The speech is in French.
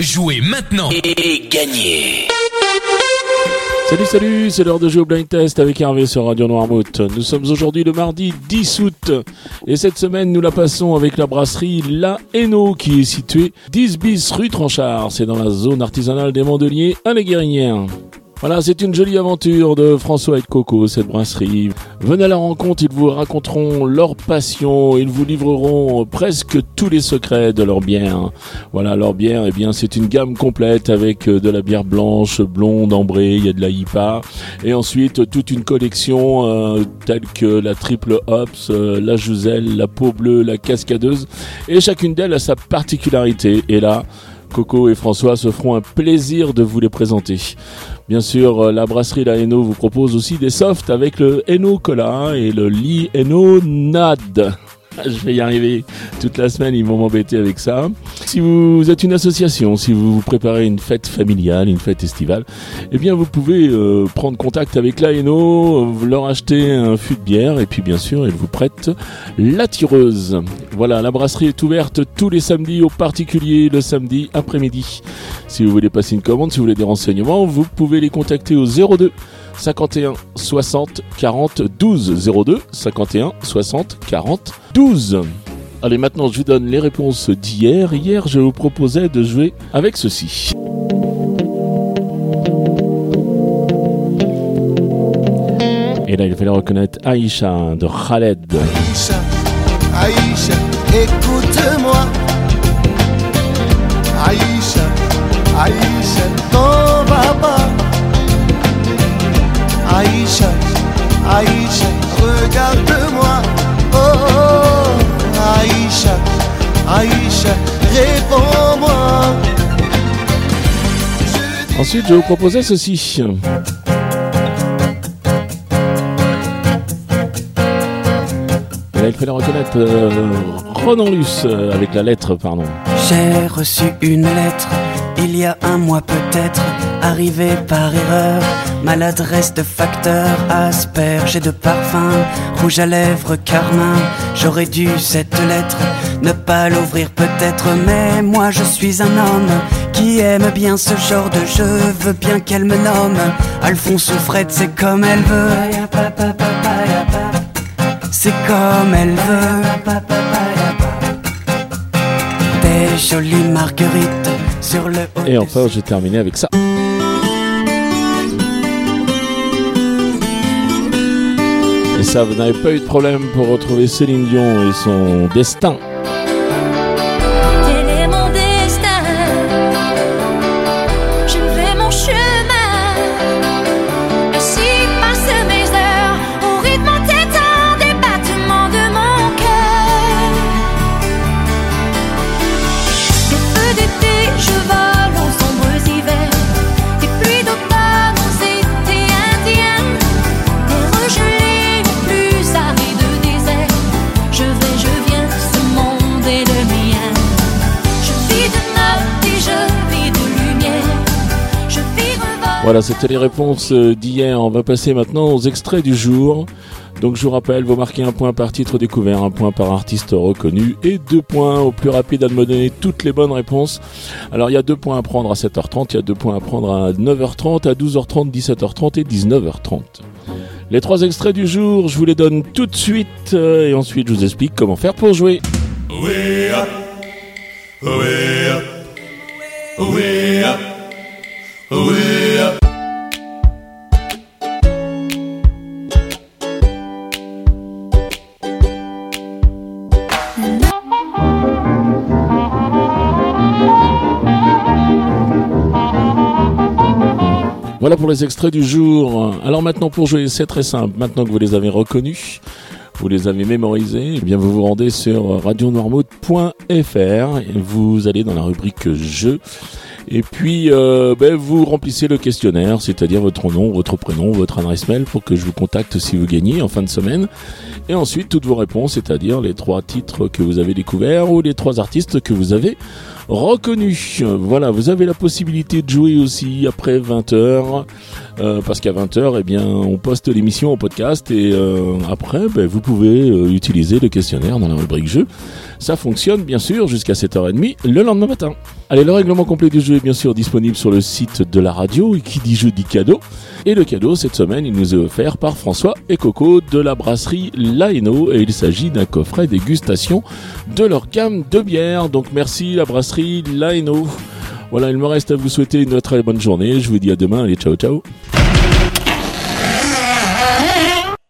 Jouez maintenant et gagnez Salut, salut, c'est l'heure de jouer au blind test avec Hervé sur Radio Noirmouth. Nous sommes aujourd'hui le mardi 10 août et cette semaine nous la passons avec la brasserie La Hainaut qui est située 10 bis rue Tranchard. C'est dans la zone artisanale des Mandeliers à Les Guérinières. Voilà, c'est une jolie aventure de François et de Coco, cette brasserie. Venez à la rencontre, ils vous raconteront leur passion, ils vous livreront presque tous les secrets de leur bière. Voilà, leur bière, eh bien, c'est une gamme complète avec de la bière blanche, blonde, ambrée, il y a de la IPA, et ensuite toute une collection euh, telle que la triple hops, euh, la Juselle, la peau bleue, la cascadeuse, et chacune d'elles a sa particularité. Et là, Coco et François se feront un plaisir de vous les présenter. Bien sûr, euh, la brasserie La Hainaut vous propose aussi des softs avec le Hainaut Cola et le Lee Hainaut Nad. Je vais y arriver toute la semaine, ils vont m'embêter avec ça. Si vous êtes une association, si vous préparez une fête familiale, une fête estivale, eh bien vous pouvez euh, prendre contact avec la Hainaut, euh, leur acheter un fût de bière et puis bien sûr, ils vous prêtent la tireuse. Voilà, la brasserie est ouverte tous les samedis au particulier le samedi après-midi. Si vous voulez passer une commande, si vous voulez des renseignements, vous pouvez les contacter au 02 51 60 40 12 02 51 60 40 12. Allez, maintenant je vous donne les réponses d'hier. Hier, je vous proposais de jouer avec ceci. Et là, il fallait reconnaître Aïcha de Khaled. Aïcha, Aïcha, écoute-moi. Aïcha, Aïcha, t'en vas pas. Aïcha, Aïcha, Ensuite, je vous proposais ceci. Là, il fallait reconnaître euh, Ronan Luce euh, avec la lettre, pardon. J'ai reçu une lettre il y a un mois peut-être, arrivée par erreur. Maladresse de facteur, asperge de parfum, rouge à lèvres, carmin. J'aurais dû cette lettre ne pas l'ouvrir peut-être, mais moi je suis un homme qui aime bien ce genre de jeu. Veux bien qu'elle me nomme Alphonse ou Fred, c'est comme elle veut. C'est comme elle veut. Des jolies marguerites sur le haut Et enfin, j'ai terminé avec ça. Et ça, vous n'avez pas eu de problème pour retrouver Céline Dion et son destin. Voilà, c'était les réponses euh, d'hier. On va passer maintenant aux extraits du jour. Donc je vous rappelle, vous marquez un point par titre découvert, un point par artiste reconnu et deux points au plus rapide à me donner toutes les bonnes réponses. Alors il y a deux points à prendre à 7h30, il y a deux points à prendre à 9h30, à 12h30, 17h30 et 19h30. Les trois extraits du jour, je vous les donne tout de suite euh, et ensuite je vous explique comment faire pour jouer. Voilà pour les extraits du jour. Alors maintenant pour jouer, c'est très simple. Maintenant que vous les avez reconnus, vous les avez mémorisés, eh bien vous vous rendez sur radionoirmouth.fr vous allez dans la rubrique jeux. Et puis euh, ben, vous remplissez le questionnaire, c'est-à-dire votre nom, votre prénom, votre adresse mail pour que je vous contacte si vous gagnez en fin de semaine. Et ensuite toutes vos réponses, c'est-à-dire les trois titres que vous avez découverts ou les trois artistes que vous avez reconnu. Voilà, vous avez la possibilité de jouer aussi après 20h, euh, parce qu'à 20h, eh bien, on poste l'émission au podcast et euh, après, ben, vous pouvez euh, utiliser le questionnaire dans la rubrique jeu. Ça fonctionne bien sûr jusqu'à 7h30 le lendemain matin. Allez, le règlement complet du jeu est bien sûr disponible sur le site de la radio, qui dit jeu dit cadeau. Et le cadeau cette semaine, il nous est offert par François et Coco de la brasserie Laeno et il s'agit d'un coffret dégustation de leur gamme de bières. Donc merci la brasserie Laeno. Voilà, il me reste à vous souhaiter une très bonne journée. Je vous dis à demain. Allez, ciao ciao.